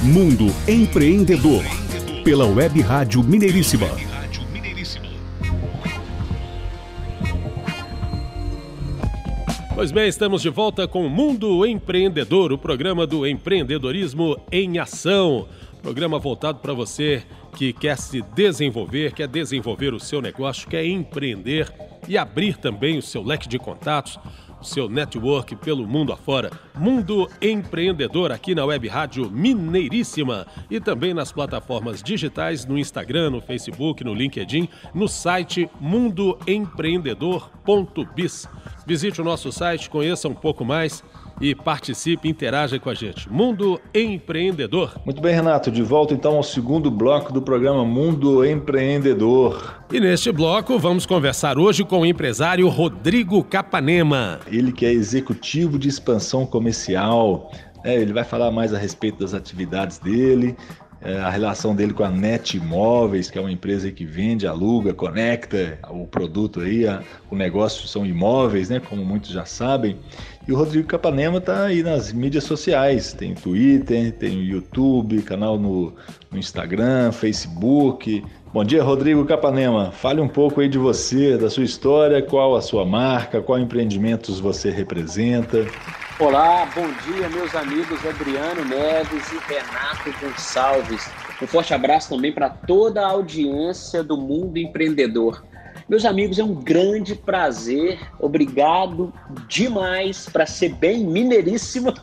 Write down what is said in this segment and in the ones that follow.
Mundo Empreendedor, pela Web Rádio Mineiríssima. Pois bem, estamos de volta com o Mundo Empreendedor, o programa do empreendedorismo em ação. Programa voltado para você que quer se desenvolver, quer desenvolver o seu negócio, quer empreender e abrir também o seu leque de contatos seu network pelo mundo afora. Mundo Empreendedor aqui na Web Rádio Mineiríssima e também nas plataformas digitais no Instagram, no Facebook, no LinkedIn, no site mundoempreendedor.biz. Visite o nosso site, conheça um pouco mais e participe, interaja com a gente. Mundo Empreendedor. Muito bem, Renato, de volta então ao segundo bloco do programa Mundo Empreendedor. E neste bloco vamos conversar hoje com o empresário Rodrigo Capanema. Ele que é executivo de expansão comercial. É, ele vai falar mais a respeito das atividades dele, é, a relação dele com a Net Imóveis, que é uma empresa que vende, aluga, conecta o produto aí, a, o negócio são imóveis, né, como muitos já sabem. E o Rodrigo Capanema está aí nas mídias sociais, tem Twitter, tem YouTube, canal no, no Instagram, Facebook. Bom dia, Rodrigo Capanema. Fale um pouco aí de você, da sua história, qual a sua marca, qual empreendimentos você representa. Olá, bom dia, meus amigos Adriano Neves e Renato Gonçalves. Um forte abraço também para toda a audiência do Mundo Empreendedor. Meus amigos, é um grande prazer. Obrigado demais para ser bem mineiríssimo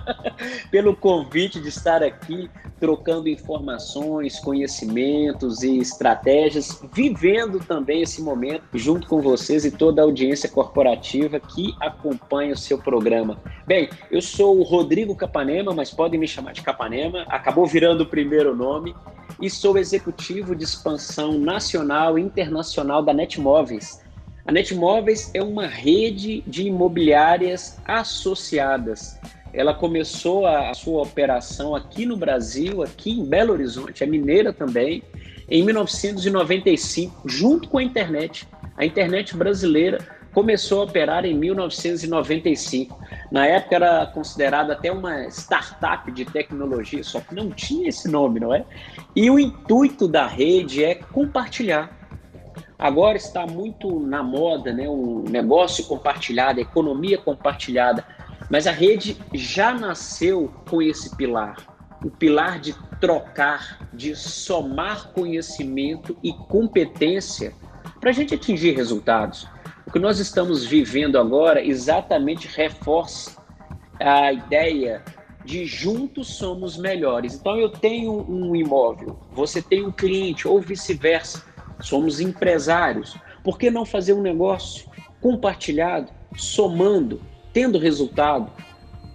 pelo convite de estar aqui trocando informações, conhecimentos e estratégias, vivendo também esse momento junto com vocês e toda a audiência corporativa que acompanha o seu programa. Bem, eu sou o Rodrigo Capanema, mas podem me chamar de Capanema, acabou virando o primeiro nome e sou executivo de expansão nacional e internacional da Netmóveis. A Netmóveis é uma rede de imobiliárias associadas. Ela começou a sua operação aqui no Brasil, aqui em Belo Horizonte, é mineira também, em 1995, junto com a internet. A internet brasileira começou a operar em 1995. Na época era considerada até uma startup de tecnologia, só que não tinha esse nome, não é? E o intuito da rede é compartilhar. Agora está muito na moda, né? Um negócio compartilhado, economia compartilhada. Mas a rede já nasceu com esse pilar, o pilar de trocar, de somar conhecimento e competência para a gente atingir resultados. O que nós estamos vivendo agora exatamente reforça a ideia de juntos somos melhores. Então eu tenho um imóvel, você tem um cliente ou vice-versa. Somos empresários. Por que não fazer um negócio compartilhado, somando, tendo resultado?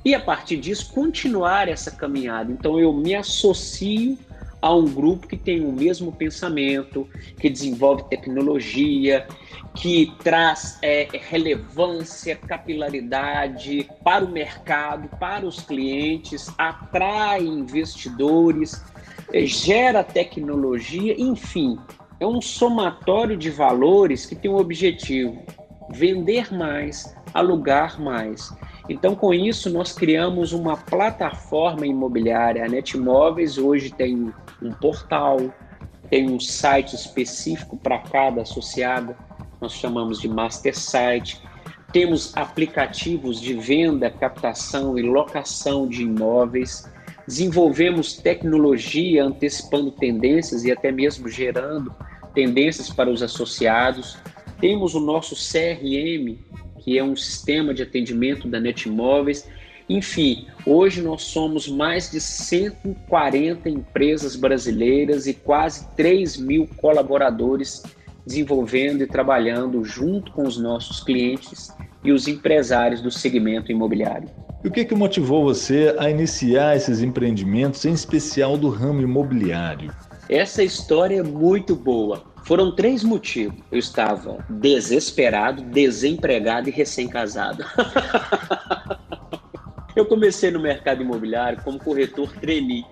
E a partir disso continuar essa caminhada. Então eu me associo a um grupo que tem o mesmo pensamento, que desenvolve tecnologia, que traz é, relevância, capilaridade para o mercado, para os clientes, atrai investidores, é, gera tecnologia, enfim, é um somatório de valores que tem o objetivo vender mais, alugar mais. Então, com isso, nós criamos uma plataforma imobiliária. A Netmóveis hoje tem um portal, tem um site específico para cada associada nós chamamos de Master Site. Temos aplicativos de venda, captação e locação de imóveis. Desenvolvemos tecnologia antecipando tendências e até mesmo gerando tendências para os associados. Temos o nosso CRM, que é um sistema de atendimento da Netmóveis. Enfim, hoje nós somos mais de 140 empresas brasileiras e quase 3 mil colaboradores desenvolvendo e trabalhando junto com os nossos clientes e os empresários do segmento imobiliário. E o que, que motivou você a iniciar esses empreendimentos, em especial do ramo imobiliário? Essa história é muito boa. Foram três motivos. Eu estava desesperado, desempregado e recém-casado. Eu comecei no mercado imobiliário como corretor trainee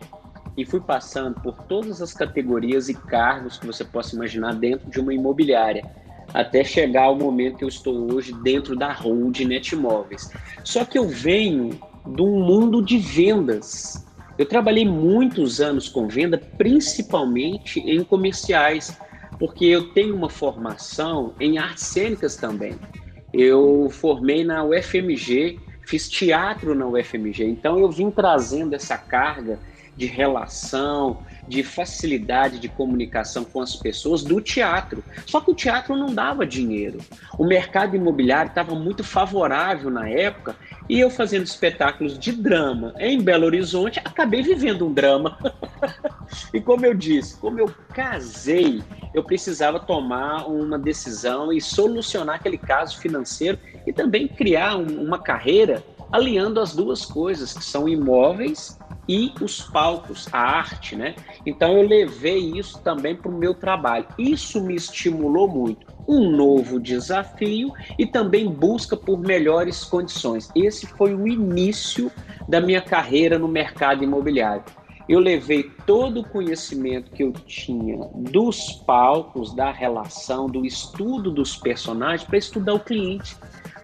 e fui passando por todas as categorias e cargos que você possa imaginar dentro de uma imobiliária, até chegar ao momento que eu estou hoje dentro da Hold Netmóveis. Só que eu venho de um mundo de vendas. Eu trabalhei muitos anos com venda, principalmente em comerciais, porque eu tenho uma formação em artes cênicas também. Eu formei na UFMG, fiz teatro na UFMG, então eu vim trazendo essa carga de relação, de facilidade de comunicação com as pessoas do teatro. Só que o teatro não dava dinheiro. O mercado imobiliário estava muito favorável na época e eu fazendo espetáculos de drama em Belo Horizonte, acabei vivendo um drama. e como eu disse, como eu casei, eu precisava tomar uma decisão e solucionar aquele caso financeiro e também criar um, uma carreira alinhando as duas coisas, que são imóveis e os palcos, a arte, né? Então eu levei isso também para o meu trabalho. Isso me estimulou muito. Um novo desafio e também busca por melhores condições. Esse foi o início da minha carreira no mercado imobiliário. Eu levei todo o conhecimento que eu tinha dos palcos, da relação, do estudo dos personagens para estudar o cliente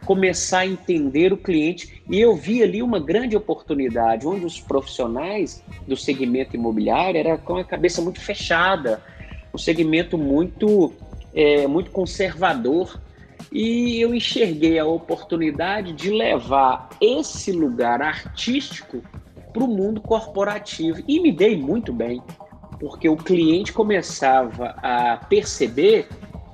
começar a entender o cliente. E eu vi ali uma grande oportunidade, onde os profissionais do segmento imobiliário era com a cabeça muito fechada, um segmento muito, é, muito conservador. E eu enxerguei a oportunidade de levar esse lugar artístico para o mundo corporativo. E me dei muito bem, porque o cliente começava a perceber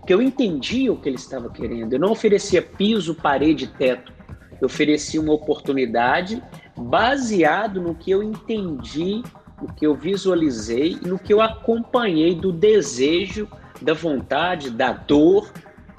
que eu entendia o que ele estava querendo. Eu não oferecia piso, parede, teto. Eu oferecia uma oportunidade baseado no que eu entendi, no que eu visualizei e no que eu acompanhei do desejo, da vontade, da dor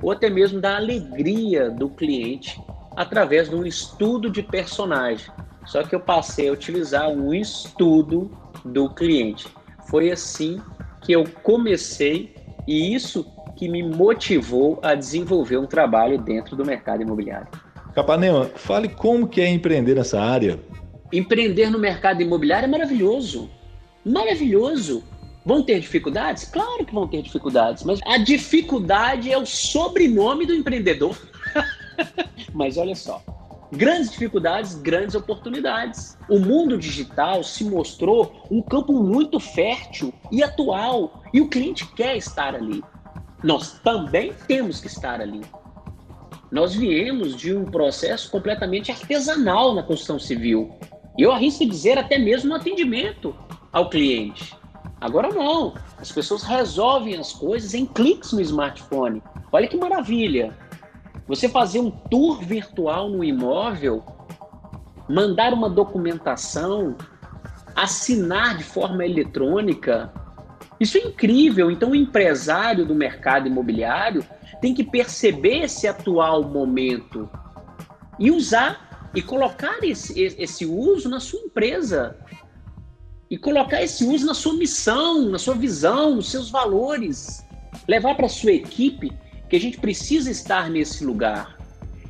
ou até mesmo da alegria do cliente através de um estudo de personagem. Só que eu passei a utilizar um estudo do cliente. Foi assim que eu comecei e isso que me motivou a desenvolver um trabalho dentro do mercado imobiliário. Capanema, fale como que é empreender nessa área. Empreender no mercado imobiliário é maravilhoso. Maravilhoso. Vão ter dificuldades? Claro que vão ter dificuldades, mas a dificuldade é o sobrenome do empreendedor. mas olha só, grandes dificuldades, grandes oportunidades. O mundo digital se mostrou um campo muito fértil e atual, e o cliente quer estar ali nós também temos que estar ali. Nós viemos de um processo completamente artesanal na construção civil. Eu arrisco dizer até mesmo no atendimento ao cliente. Agora não. As pessoas resolvem as coisas em cliques no smartphone. Olha que maravilha. Você fazer um tour virtual no imóvel, mandar uma documentação, assinar de forma eletrônica, isso é incrível. Então, o empresário do mercado imobiliário tem que perceber esse atual momento e usar e colocar esse, esse uso na sua empresa. E colocar esse uso na sua missão, na sua visão, nos seus valores. Levar para a sua equipe que a gente precisa estar nesse lugar.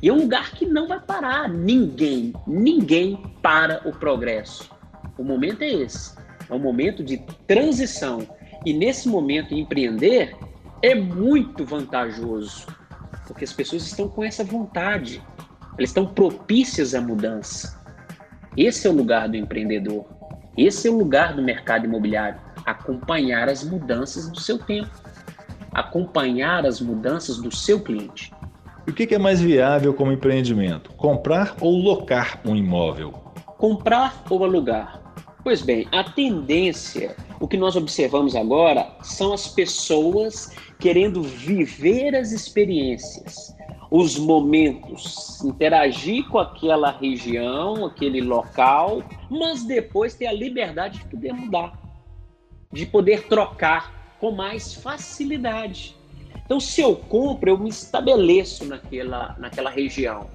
E é um lugar que não vai parar. Ninguém, ninguém para o progresso. O momento é esse. É um momento de transição e nesse momento, empreender é muito vantajoso, porque as pessoas estão com essa vontade, elas estão propícias à mudança. Esse é o lugar do empreendedor, esse é o lugar do mercado imobiliário acompanhar as mudanças do seu tempo, acompanhar as mudanças do seu cliente. E o que é mais viável como empreendimento? Comprar ou locar um imóvel? Comprar ou alugar? Pois bem, a tendência, o que nós observamos agora, são as pessoas querendo viver as experiências, os momentos, interagir com aquela região, aquele local, mas depois ter a liberdade de poder mudar, de poder trocar com mais facilidade. Então, se eu compro, eu me estabeleço naquela, naquela região.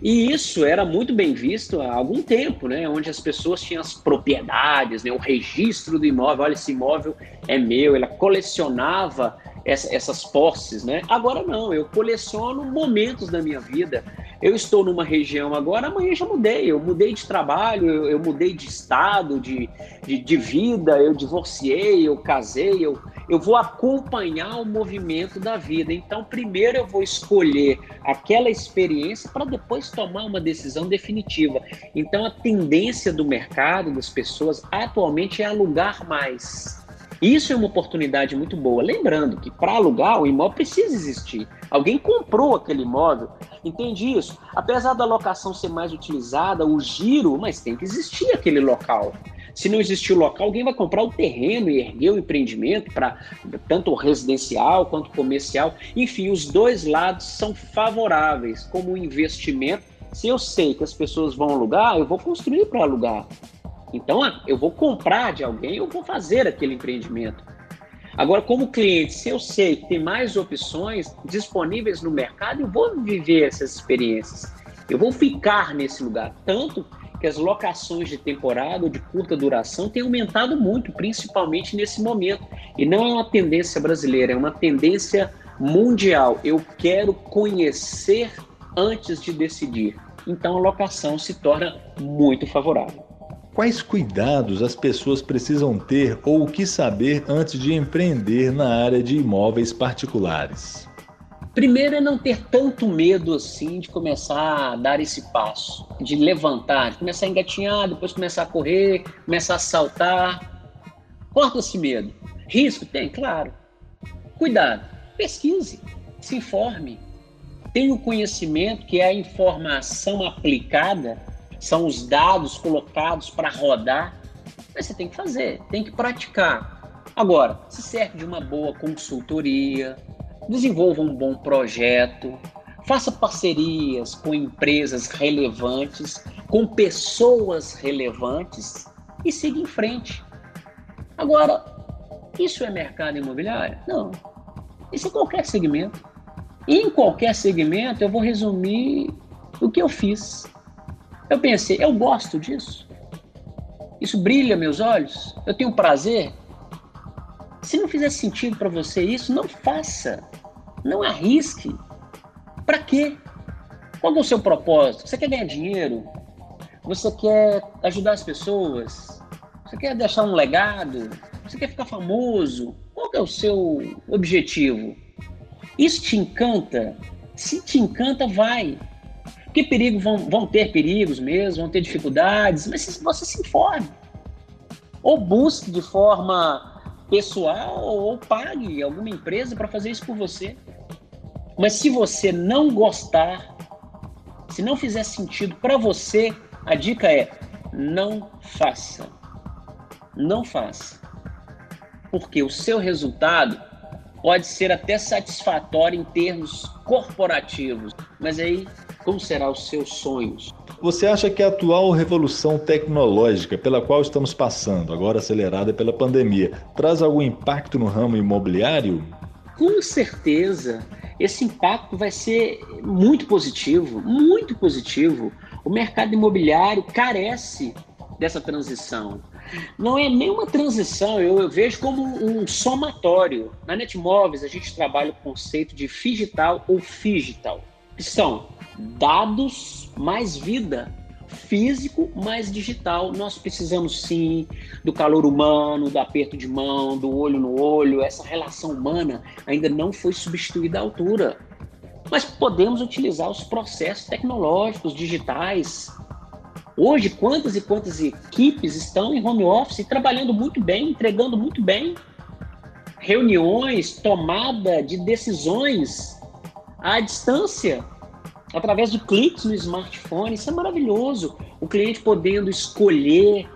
E isso era muito bem visto há algum tempo, né? Onde as pessoas tinham as propriedades, né? o registro do imóvel. Olha, esse imóvel é meu. Ela colecionava essa, essas posses, né? Agora não, eu coleciono momentos da minha vida. Eu estou numa região agora, amanhã já mudei. Eu mudei de trabalho, eu, eu mudei de estado, de, de, de, vida, eu divorciei, eu casei, eu, eu vou acompanhar o movimento da vida. Então, primeiro eu vou escolher aquela experiência para depois tomar uma decisão definitiva. Então, a tendência do mercado, das pessoas, atualmente é alugar mais. Isso é uma oportunidade muito boa. Lembrando que para alugar, o imóvel precisa existir. Alguém comprou aquele imóvel, entende isso? Apesar da locação ser mais utilizada, o giro, mas tem que existir aquele local. Se não existir o local, alguém vai comprar o terreno e erguer o empreendimento para tanto residencial quanto comercial. Enfim, os dois lados são favoráveis como investimento. Se eu sei que as pessoas vão alugar, eu vou construir para alugar. Então, ah, eu vou comprar de alguém, eu vou fazer aquele empreendimento. Agora, como cliente, se eu sei que tem mais opções disponíveis no mercado, eu vou viver essas experiências. Eu vou ficar nesse lugar. Tanto que as locações de temporada ou de curta duração têm aumentado muito, principalmente nesse momento. E não é uma tendência brasileira, é uma tendência mundial. Eu quero conhecer antes de decidir. Então a locação se torna muito favorável. Quais cuidados as pessoas precisam ter ou o que saber antes de empreender na área de imóveis particulares? Primeiro é não ter tanto medo assim de começar a dar esse passo, de levantar, de começar a engatinhar, depois começar a correr, começar a saltar. Corta esse medo. Risco? Tem, claro. Cuidado, pesquise, se informe. Tenha o conhecimento que é a informação aplicada são os dados colocados para rodar. Mas você tem que fazer, tem que praticar. Agora, se serve de uma boa consultoria, desenvolva um bom projeto, faça parcerias com empresas relevantes, com pessoas relevantes e siga em frente. Agora, isso é mercado imobiliário? Não. Isso é qualquer segmento. E em qualquer segmento, eu vou resumir o que eu fiz. Eu pensei, eu gosto disso. Isso brilha meus olhos. Eu tenho prazer. Se não fizer sentido para você isso, não faça. Não arrisque. Para quê? Qual é o seu propósito? Você quer ganhar dinheiro? Você quer ajudar as pessoas? Você quer deixar um legado? Você quer ficar famoso? Qual é o seu objetivo? Isso te encanta? Se te encanta, vai. Que perigo vão, vão ter perigos mesmo, vão ter dificuldades, mas você se informe. Ou busque de forma pessoal ou pague alguma empresa para fazer isso por você. Mas se você não gostar, se não fizer sentido para você, a dica é não faça. Não faça. Porque o seu resultado pode ser até satisfatório em termos corporativos, mas aí como serão os seus sonhos? Você acha que a atual revolução tecnológica pela qual estamos passando, agora acelerada pela pandemia, traz algum impacto no ramo imobiliário? Com certeza. Esse impacto vai ser muito positivo, muito positivo. O mercado imobiliário carece dessa transição. Não é nenhuma transição, eu, eu vejo como um somatório. Na Netmóveis, a gente trabalha o conceito de digital ou digital, que são dados mais vida, físico mais digital. Nós precisamos sim do calor humano, do aperto de mão, do olho no olho. Essa relação humana ainda não foi substituída à altura. Mas podemos utilizar os processos tecnológicos digitais. Hoje, quantas e quantas equipes estão em home office trabalhando muito bem, entregando muito bem? Reuniões, tomada de decisões à distância através de cliques no smartphone. Isso é maravilhoso. O cliente podendo escolher,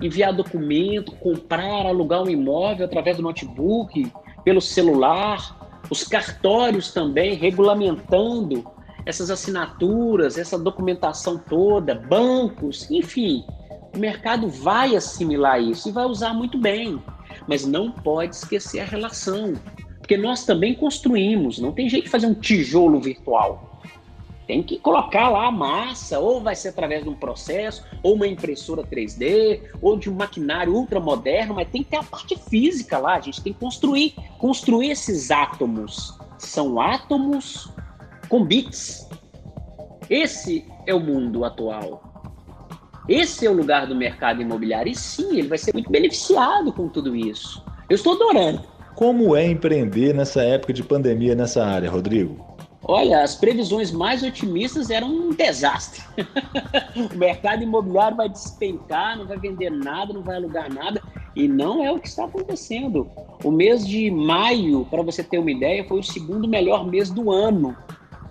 enviar documento, comprar, alugar um imóvel através do notebook, pelo celular. Os cartórios também regulamentando essas assinaturas, essa documentação toda, bancos, enfim. O mercado vai assimilar isso e vai usar muito bem, mas não pode esquecer a relação, porque nós também construímos, não tem jeito de fazer um tijolo virtual tem que colocar lá a massa, ou vai ser através de um processo, ou uma impressora 3D, ou de um maquinário ultramoderno, mas tem que ter a parte física lá, a gente tem que construir, construir esses átomos. São átomos com bits. Esse é o mundo atual. Esse é o lugar do mercado imobiliário. E sim, ele vai ser muito beneficiado com tudo isso. Eu estou adorando. Como é empreender nessa época de pandemia nessa área, Rodrigo? Olha, as previsões mais otimistas eram um desastre. o mercado imobiliário vai despencar, não vai vender nada, não vai alugar nada. E não é o que está acontecendo. O mês de maio, para você ter uma ideia, foi o segundo melhor mês do ano.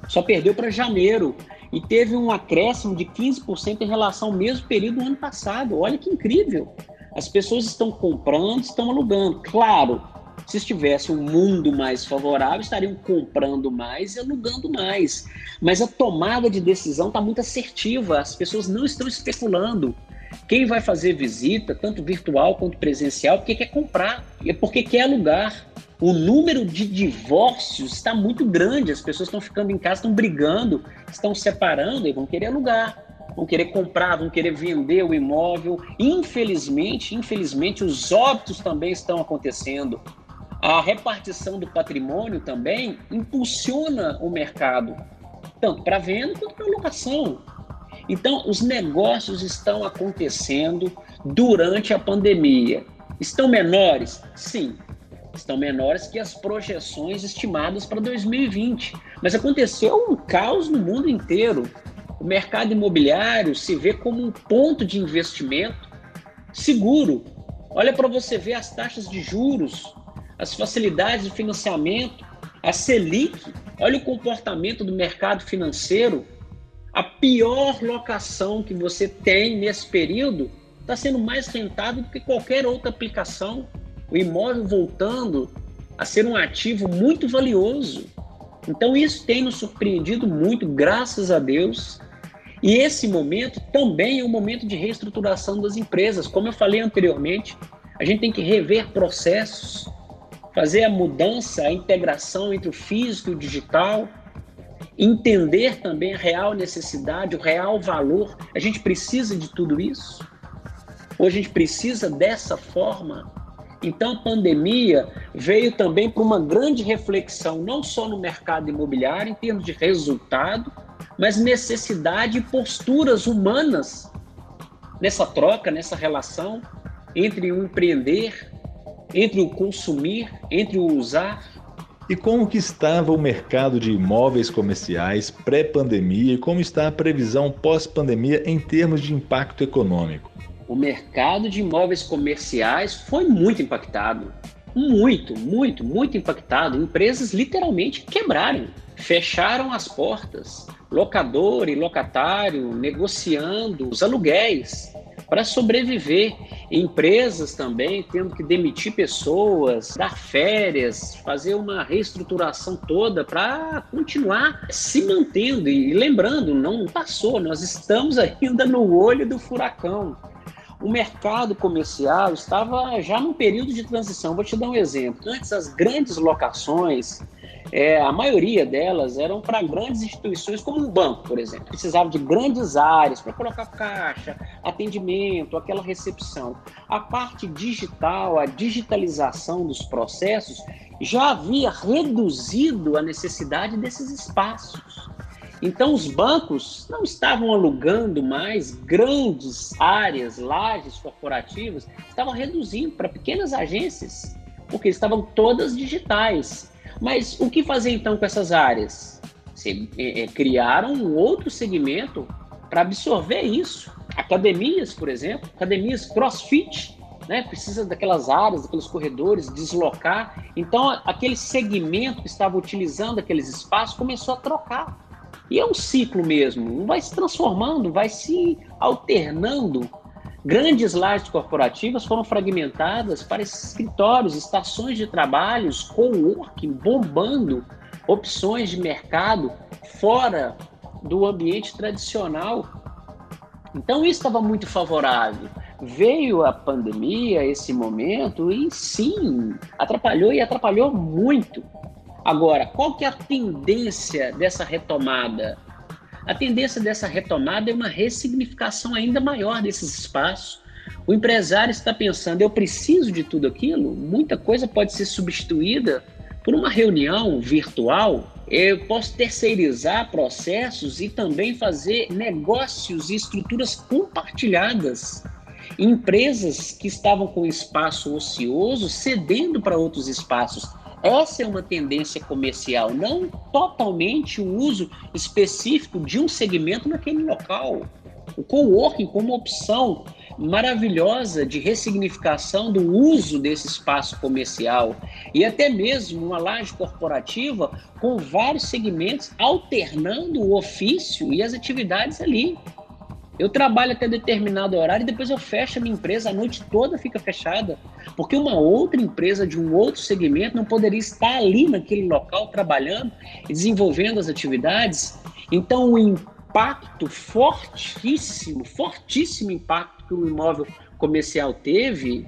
Só perdeu para janeiro. E teve um acréscimo de 15% em relação ao mesmo período do ano passado. Olha que incrível. As pessoas estão comprando, estão alugando. Claro, se estivesse um mundo mais favorável, estariam comprando mais e alugando mais. Mas a tomada de decisão está muito assertiva, as pessoas não estão especulando. Quem vai fazer visita, tanto virtual quanto presencial, porque quer comprar, é porque quer alugar. O número de divórcios está muito grande, as pessoas estão ficando em casa, estão brigando, estão separando e vão querer alugar vão querer comprar, vão querer vender o imóvel. Infelizmente, infelizmente, os óbitos também estão acontecendo. A repartição do patrimônio também impulsiona o mercado, tanto para venda quanto para locação. Então, os negócios estão acontecendo durante a pandemia. Estão menores? Sim, estão menores que as projeções estimadas para 2020. Mas aconteceu um caos no mundo inteiro. O mercado imobiliário se vê como um ponto de investimento seguro. Olha para você ver as taxas de juros as facilidades de financiamento, a Selic, olha o comportamento do mercado financeiro. A pior locação que você tem nesse período está sendo mais rentável do que qualquer outra aplicação. O imóvel voltando a ser um ativo muito valioso. Então, isso tem nos surpreendido muito, graças a Deus. E esse momento também é um momento de reestruturação das empresas. Como eu falei anteriormente, a gente tem que rever processos, fazer a mudança, a integração entre o físico e o digital, entender também a real necessidade, o real valor. A gente precisa de tudo isso? Ou a gente precisa dessa forma? Então, a pandemia veio também para uma grande reflexão, não só no mercado imobiliário, em termos de resultado, mas necessidade e posturas humanas nessa troca, nessa relação entre o empreender entre o consumir, entre o usar. E como que estava o mercado de imóveis comerciais pré-pandemia e como está a previsão pós-pandemia em termos de impacto econômico? O mercado de imóveis comerciais foi muito impactado. Muito, muito, muito impactado. Empresas literalmente quebraram, fecharam as portas. Locador e locatário negociando os aluguéis para sobreviver. Empresas também tendo que demitir pessoas, dar férias, fazer uma reestruturação toda para continuar se mantendo. E lembrando, não passou, nós estamos ainda no olho do furacão. O mercado comercial estava já num período de transição. Vou te dar um exemplo. Antes, as grandes locações é, a maioria delas eram para grandes instituições, como um banco, por exemplo. Precisava de grandes áreas para colocar caixa, atendimento, aquela recepção. A parte digital, a digitalização dos processos, já havia reduzido a necessidade desses espaços. Então, os bancos não estavam alugando mais grandes áreas, lajes corporativas, estavam reduzindo para pequenas agências, porque estavam todas digitais. Mas o que fazer então com essas áreas? Se, é, é, criaram um outro segmento para absorver isso. Academias, por exemplo, academias crossfit, né? precisa daquelas áreas, daqueles corredores, deslocar. Então, aquele segmento que estava utilizando aqueles espaços começou a trocar. E é um ciclo mesmo, vai se transformando, vai se alternando Grandes lajes corporativas foram fragmentadas para escritórios, estações de trabalhos, coworking, bombando opções de mercado fora do ambiente tradicional. Então isso estava muito favorável. Veio a pandemia, esse momento, e sim, atrapalhou e atrapalhou muito. Agora, qual que é a tendência dessa retomada? A tendência dessa retomada é uma ressignificação ainda maior desses espaços. O empresário está pensando, eu preciso de tudo aquilo? Muita coisa pode ser substituída por uma reunião virtual, Eu posso terceirizar processos e também fazer negócios e estruturas compartilhadas. Empresas que estavam com espaço ocioso cedendo para outros espaços. Essa é uma tendência comercial, não totalmente o uso específico de um segmento naquele local. O coworking como opção maravilhosa de ressignificação do uso desse espaço comercial e até mesmo uma laje corporativa com vários segmentos alternando o ofício e as atividades ali. Eu trabalho até determinado horário e depois eu fecho a minha empresa, a noite toda fica fechada, porque uma outra empresa de um outro segmento não poderia estar ali naquele local trabalhando e desenvolvendo as atividades. Então, o impacto fortíssimo, fortíssimo impacto que o imóvel comercial teve,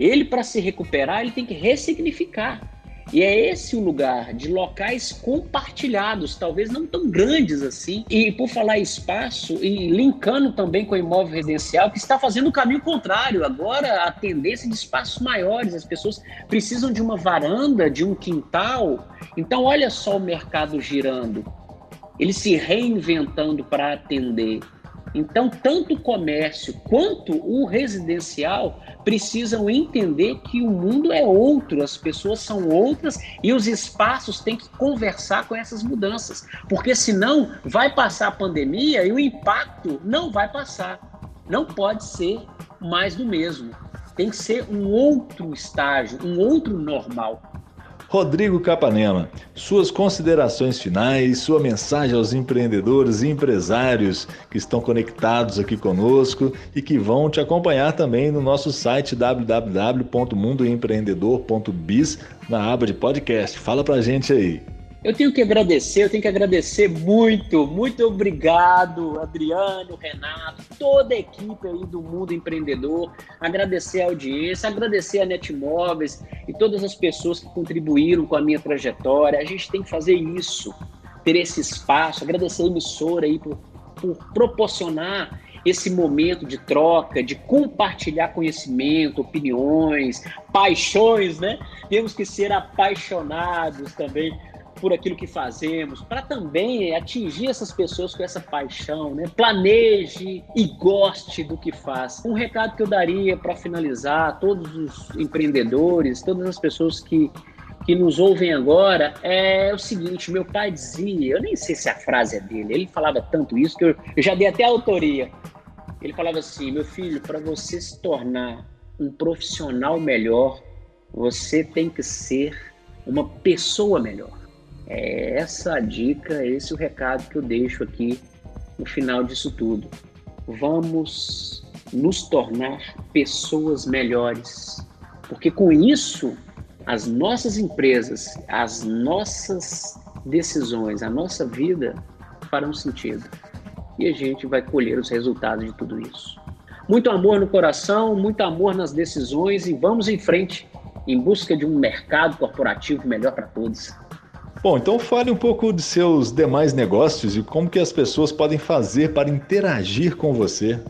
ele para se recuperar, ele tem que ressignificar. E é esse o lugar de locais compartilhados, talvez não tão grandes assim. E por falar espaço, e linkando também com o imóvel residencial, que está fazendo o caminho contrário. Agora a tendência de espaços maiores, as pessoas precisam de uma varanda, de um quintal. Então, olha só o mercado girando ele se reinventando para atender. Então, tanto o comércio quanto o residencial precisam entender que o mundo é outro, as pessoas são outras e os espaços têm que conversar com essas mudanças, porque senão vai passar a pandemia e o impacto não vai passar. Não pode ser mais do mesmo. Tem que ser um outro estágio, um outro normal. Rodrigo Capanema, suas considerações finais, sua mensagem aos empreendedores e empresários que estão conectados aqui conosco e que vão te acompanhar também no nosso site www.mundoempreendedor.biz na aba de podcast. Fala pra gente aí. Eu tenho que agradecer, eu tenho que agradecer muito, muito obrigado, Adriano, Renato, toda a equipe aí do Mundo Empreendedor, agradecer a audiência, agradecer a Netmóveis e todas as pessoas que contribuíram com a minha trajetória. A gente tem que fazer isso, ter esse espaço, agradecer a emissora aí por, por proporcionar esse momento de troca, de compartilhar conhecimento, opiniões, paixões, né? Temos que ser apaixonados também por aquilo que fazemos, para também atingir essas pessoas com essa paixão, né? Planeje e goste do que faz. Um recado que eu daria para finalizar todos os empreendedores, todas as pessoas que que nos ouvem agora é o seguinte: meu pai dizia, eu nem sei se a frase é dele, ele falava tanto isso que eu, eu já dei até autoria. Ele falava assim: meu filho, para você se tornar um profissional melhor, você tem que ser uma pessoa melhor. É essa a dica, esse é o recado que eu deixo aqui no final disso tudo. Vamos nos tornar pessoas melhores, porque com isso as nossas empresas, as nossas decisões, a nossa vida farão sentido e a gente vai colher os resultados de tudo isso. Muito amor no coração, muito amor nas decisões e vamos em frente em busca de um mercado corporativo melhor para todos. Bom, então fale um pouco de seus demais negócios e como que as pessoas podem fazer para interagir com você.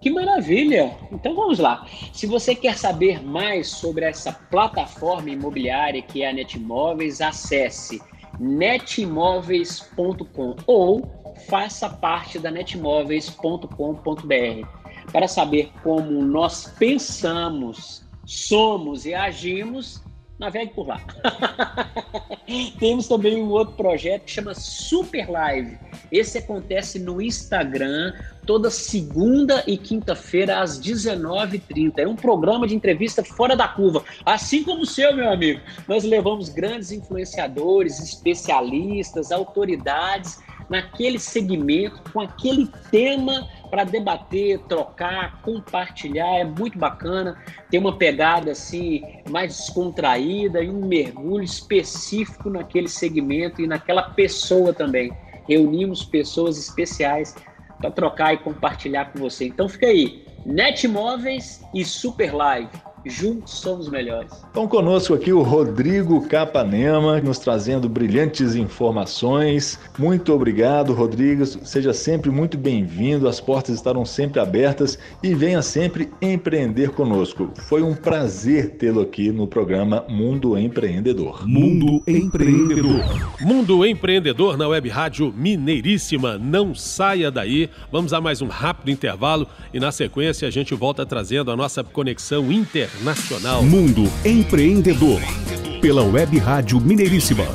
Que maravilha! Então vamos lá. Se você quer saber mais sobre essa plataforma imobiliária que é a Netmóveis, acesse netmóveis.com ou faça parte da netmóveis.com.br para saber como nós pensamos, somos e agimos navegue por lá. Temos também um outro projeto que chama Super Live. Esse acontece no Instagram toda segunda e quinta-feira às 19h30. É um programa de entrevista fora da curva, assim como o seu, meu amigo. Nós levamos grandes influenciadores, especialistas, autoridades naquele segmento, com aquele tema para debater, trocar, compartilhar, é muito bacana. Tem uma pegada assim mais descontraída e um mergulho específico naquele segmento e naquela pessoa também. Reunimos pessoas especiais para trocar e compartilhar com você. Então fica aí, Netmóveis e Super Live. Juntos somos melhores. Então, conosco aqui o Rodrigo Capanema, nos trazendo brilhantes informações. Muito obrigado, Rodrigo. Seja sempre muito bem-vindo. As portas estarão sempre abertas e venha sempre empreender conosco. Foi um prazer tê-lo aqui no programa Mundo Empreendedor. Mundo Empreendedor. Mundo Empreendedor na Web Rádio Mineiríssima. Não saia daí. Vamos a mais um rápido intervalo e na sequência a gente volta trazendo a nossa conexão internacional. Mundo Empreendedor. Pela Web Rádio Mineiríssima.